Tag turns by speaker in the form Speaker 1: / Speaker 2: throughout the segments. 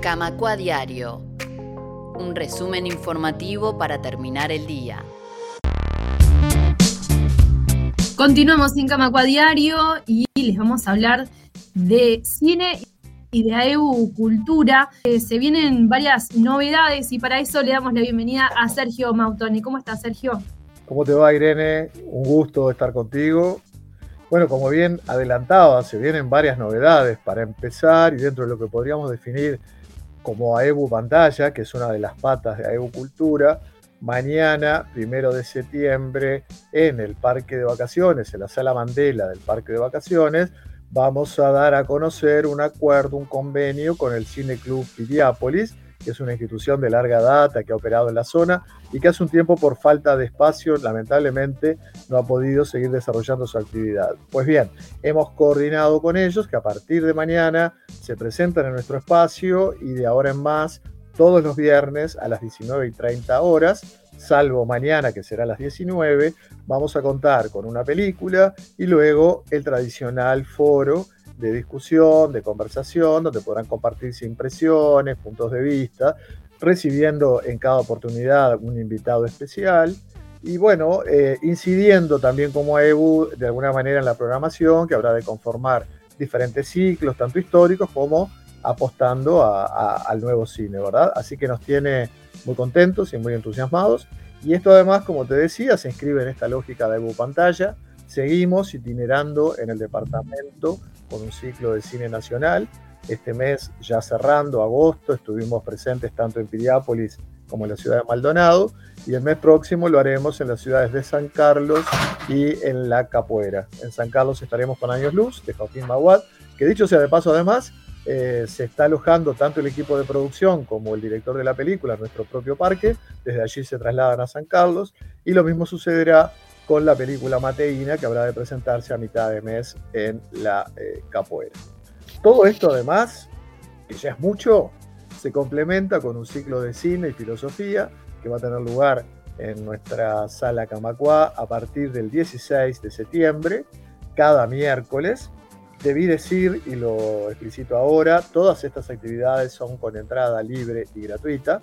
Speaker 1: Camacua Diario. Un resumen informativo para terminar el día.
Speaker 2: Continuamos en Camacua Diario y les vamos a hablar de cine y de AEU Cultura. Eh, se vienen varias novedades y para eso le damos la bienvenida a Sergio Mautoni. ¿Cómo estás, Sergio?
Speaker 3: ¿Cómo te va, Irene? Un gusto estar contigo. Bueno, como bien adelantaba, se vienen varias novedades para empezar y dentro de lo que podríamos definir como AEBU Pantalla, que es una de las patas de AEBU Cultura, mañana, primero de septiembre, en el Parque de Vacaciones, en la Sala Mandela del Parque de Vacaciones, vamos a dar a conocer un acuerdo, un convenio con el Cine Club Piriápolis, que es una institución de larga data que ha operado en la zona y que hace un tiempo por falta de espacio lamentablemente no ha podido seguir desarrollando su actividad. Pues bien, hemos coordinado con ellos que a partir de mañana se presentan en nuestro espacio y de ahora en más todos los viernes a las 19 y 30 horas, salvo mañana que será a las 19, vamos a contar con una película y luego el tradicional foro de discusión, de conversación, donde podrán compartirse impresiones, puntos de vista, recibiendo en cada oportunidad un invitado especial y bueno, eh, incidiendo también como EBU de alguna manera en la programación, que habrá de conformar diferentes ciclos, tanto históricos como apostando al nuevo cine, ¿verdad? Así que nos tiene muy contentos y muy entusiasmados. Y esto además, como te decía, se inscribe en esta lógica de EBU Pantalla. Seguimos itinerando en el departamento con un ciclo de cine nacional. Este mes, ya cerrando agosto, estuvimos presentes tanto en Piriápolis como en la ciudad de Maldonado. Y el mes próximo lo haremos en las ciudades de San Carlos y en La Capuera. En San Carlos estaremos con Años Luz, de Joaquín Maguad, que dicho sea de paso además, eh, se está alojando tanto el equipo de producción como el director de la película en nuestro propio parque. Desde allí se trasladan a San Carlos. Y lo mismo sucederá con la película Mateína, que habrá de presentarse a mitad de mes en la eh, Capoeira. Todo esto además, que ya es mucho, se complementa con un ciclo de cine y filosofía que va a tener lugar en nuestra sala Camacuá a partir del 16 de septiembre, cada miércoles. Debí decir, y lo explicito ahora, todas estas actividades son con entrada libre y gratuita.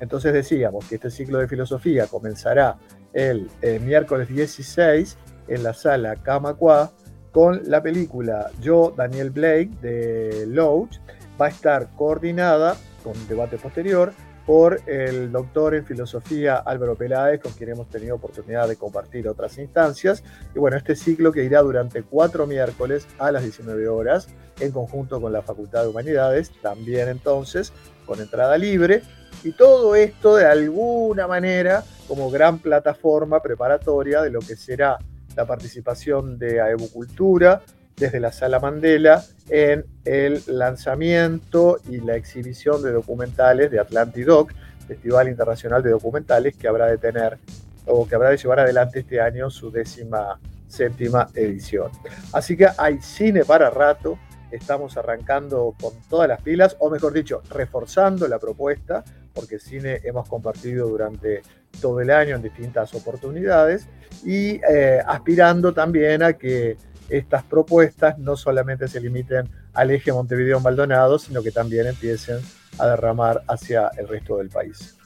Speaker 3: Entonces decíamos que este ciclo de filosofía comenzará el, eh, miércoles 16 en la sala Camacuá con la película Yo, Daniel Blake de Loach. Va a estar coordinada con debate posterior por el doctor en filosofía Álvaro Peláez, con quien hemos tenido oportunidad de compartir otras instancias. Y bueno, este ciclo que irá durante cuatro miércoles a las 19 horas, en conjunto con la Facultad de Humanidades, también entonces con entrada libre. Y todo esto de alguna manera como gran plataforma preparatoria de lo que será la participación de Cultura desde la Sala Mandela en el lanzamiento y la exhibición de documentales de Atlantidoc, Festival Internacional de Documentales, que habrá de tener o que habrá de llevar adelante este año su décima séptima edición. Así que hay cine para rato, estamos arrancando con todas las pilas, o mejor dicho, reforzando la propuesta, porque cine hemos compartido durante todo el año en distintas oportunidades, y eh, aspirando también a que estas propuestas no solamente se limiten al eje Montevideo-Maldonado, sino que también empiecen a derramar hacia el resto del país.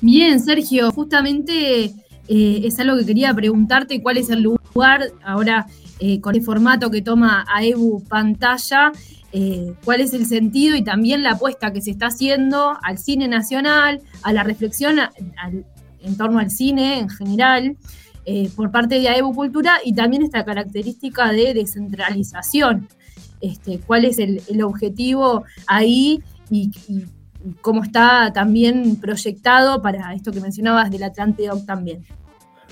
Speaker 2: Bien, Sergio, justamente eh, es algo que quería preguntarte, ¿cuál es el lugar ahora eh, con el formato que toma AEBU pantalla? Eh, cuál es el sentido y también la apuesta que se está haciendo al cine nacional, a la reflexión en torno al cine en general. Eh, por parte de AEBU Cultura y también esta característica de descentralización. Este, ¿Cuál es el, objetivo ahí y, cómo está también proyectado para esto que mencionabas del Atlante también?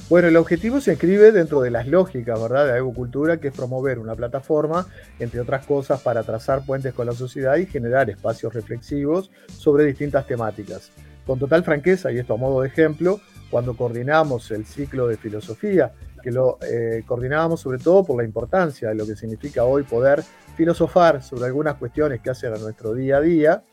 Speaker 3: Bueno, el objetivo se escribe dentro de las lógicas, ¿verdad?, de AEBU Cultura, que es promover una plataforma, entre otras cosas, para trazar puentes con la sociedad y generar espacios reflexivos sobre distintas temáticas. Con total franqueza, y esto a modo de ejemplo, cuando coordinamos el ciclo de filosofía, que lo eh, coordinábamos sobre todo por la importancia de lo que significa hoy poder filosofar sobre algunas cuestiones que hacen a nuestro día a día.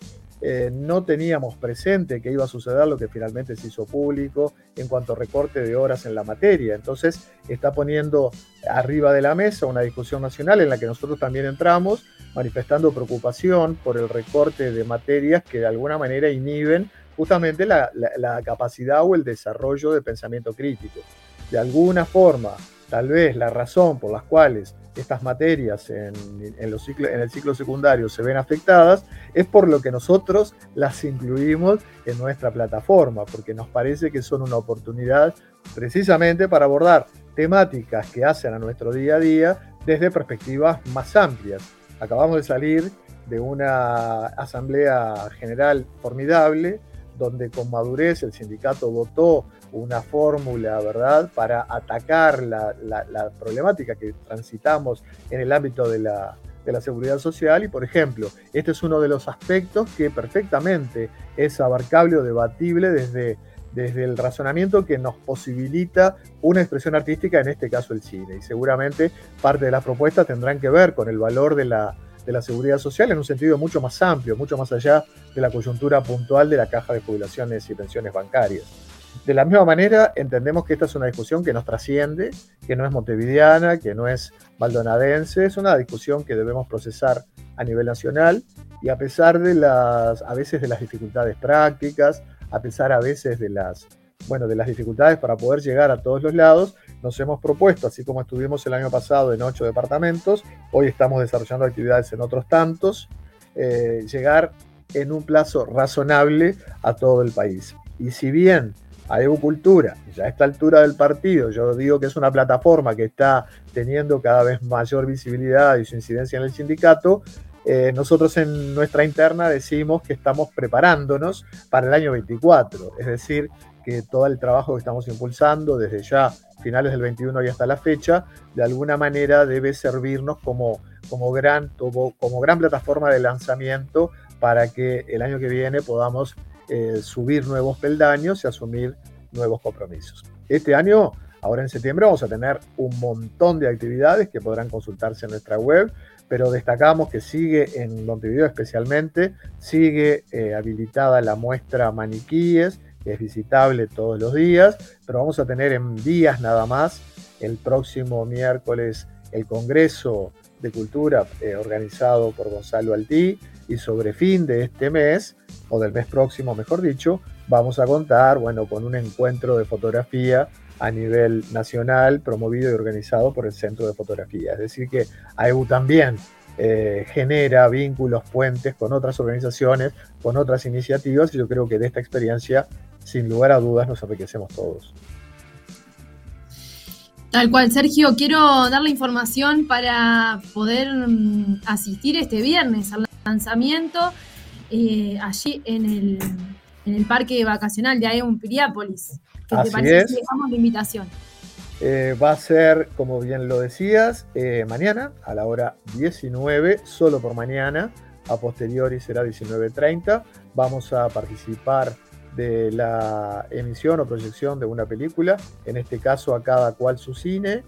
Speaker 3: Eh, no teníamos presente que iba a suceder lo que finalmente se hizo público en cuanto a recorte de horas en la materia. Entonces está poniendo arriba de la mesa una discusión nacional en la que nosotros también entramos, manifestando preocupación por el recorte de materias que de alguna manera inhiben justamente la, capacidad o el desarrollo de pensamiento crítico. De alguna forma, tal vez la razón por las cuales estas materias en, los en el ciclo secundario se ven afectadas es por lo que nosotros las incluimos en nuestra plataforma, porque nos parece que son una oportunidad precisamente para abordar temáticas que hacen a nuestro día a día desde perspectivas más amplias. Acabamos de salir de una asamblea general formidable, donde con madurez el sindicato votó una fórmula, ¿verdad?, para atacar la, problemática que transitamos en el ámbito de la, seguridad social y, por ejemplo, este es uno de los aspectos que perfectamente es abarcable o debatible desde, desde el razonamiento que nos posibilita una expresión artística, en este caso el cine. Y seguramente parte de las propuestas tendrán que ver con el valor de la, de la seguridad social en un sentido mucho más amplio, mucho más allá de la coyuntura puntual de la caja de jubilaciones y pensiones bancarias. De la misma manera, entendemos que esta es una discusión que nos trasciende, que no es montevideana, que no es maldonadense, es una discusión que debemos procesar a nivel nacional y a pesar de las, a veces de las dificultades prácticas, a pesar a veces de las, bueno, de las dificultades para poder llegar a todos los lados, nos hemos propuesto, así como estuvimos el año pasado en ocho departamentos, hoy estamos desarrollando actividades en otros tantos, eh, llegar en un plazo razonable a todo el país. Y si bien a Cultura, ya a esta altura del partido, yo digo que es una plataforma que está teniendo cada vez mayor visibilidad y su incidencia en el sindicato, eh, nosotros en nuestra interna decimos que estamos preparándonos para el año 24, es decir, que todo el trabajo que estamos impulsando desde ya finales del 21 y hasta la fecha, de alguna manera debe servirnos como, como, gran, como, gran plataforma de lanzamiento para que el año que viene podamos eh, subir nuevos peldaños y asumir nuevos compromisos. Este año, ahora en septiembre, vamos a tener un montón de actividades que podrán consultarse en nuestra web, pero destacamos que sigue en Montevideo especialmente, sigue eh, habilitada la muestra Maniquíes, que es visitable todos los días, pero vamos a tener en días nada más el próximo miércoles el Congreso de Cultura eh, organizado por Gonzalo Altí y sobre fin de este mes o del mes próximo, mejor dicho, vamos a contar, bueno, con un encuentro de fotografía a nivel nacional promovido y organizado por el Centro de Fotografía. Es decir, que AEU también eh, genera vínculos, puentes con otras organizaciones, con otras iniciativas y yo creo que de esta experiencia, sin lugar a dudas, nos enriquecemos todos.
Speaker 2: Tal cual, Sergio, quiero dar la información para poder mm, asistir este viernes al lanzamiento eh, allí en el, en el parque vacacional de Aeon Piriápolis. ¿Qué te parece si dejamos la invitación?
Speaker 3: Eh, va a ser, como bien lo decías, eh, mañana a la hora 19, solo por mañana, a posteriori será 19.30. Vamos a participar de la emisión o proyección de una película, en este caso a cada cual su cine,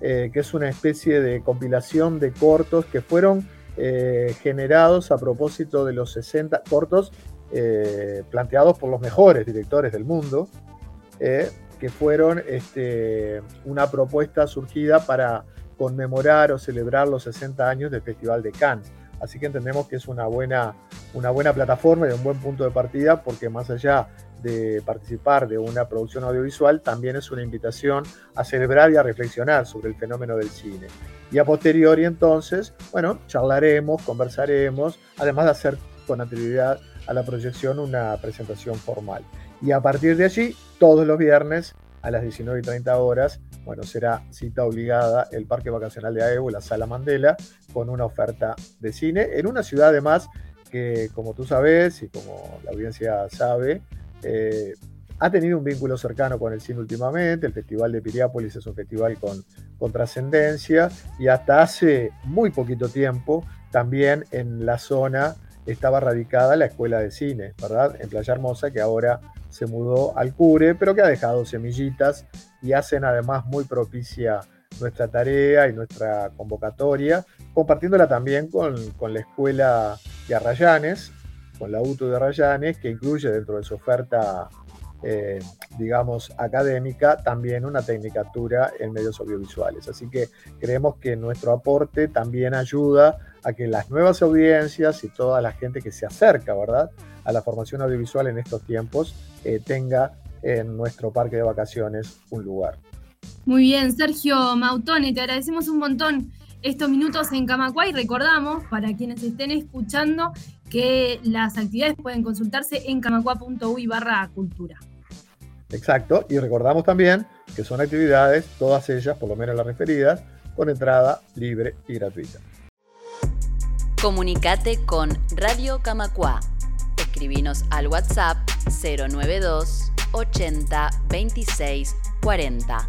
Speaker 3: que es una especie de compilación de cortos que fueron eh, generados a propósito de los 60 cortos eh, planteados por los mejores directores del mundo, eh, que fueron este, una propuesta surgida para conmemorar o celebrar los 60 años del Festival de Cannes. Así que entendemos que es una buena, una buena plataforma y un buen punto de partida porque más allá de participar de una producción audiovisual, también es una invitación a celebrar y a reflexionar sobre el fenómeno del cine. Y a posteriori entonces, bueno, charlaremos, conversaremos, además de hacer con anterioridad a la proyección una presentación formal. Y a partir de allí, todos los viernes a las 19 y 30 horas, bueno, será cita obligada el Parque Vacacional de AEU, la Sala Mandela, con una oferta de cine en una ciudad además que, como tú sabes y como la audiencia sabe, eh, ha tenido un vínculo cercano con el cine últimamente, el Festival de Piriápolis es un festival con, con trascendencia y hasta hace muy poquito tiempo también en la zona estaba radicada la Escuela de Cine, ¿verdad? En Playa Hermosa, que ahora se mudó al Cure, pero que ha dejado semillitas y hacen además muy propicia nuestra tarea y nuestra convocatoria, compartiéndola también con, con la Escuela de Arrayanes, con la UTU de Rayanes, que incluye dentro de su oferta, eh, digamos, académica, también una tecnicatura en medios audiovisuales. Así que creemos que nuestro aporte también ayuda a que las nuevas audiencias y toda la gente que se acerca, ¿verdad?, a la formación audiovisual en estos tiempos, eh, tenga en nuestro parque de vacaciones un lugar.
Speaker 2: Muy bien, Sergio Mautone, te agradecemos un montón estos minutos en Camacuay. Recordamos, para quienes estén escuchando, que las actividades pueden consultarse en camacua.uy barra cultura.
Speaker 3: Exacto, y recordamos también que son actividades, todas ellas, por lo menos las referidas, con entrada libre y gratuita.
Speaker 1: Comunicate con Radio Camacua. Escribinos al WhatsApp 092 80 26 40.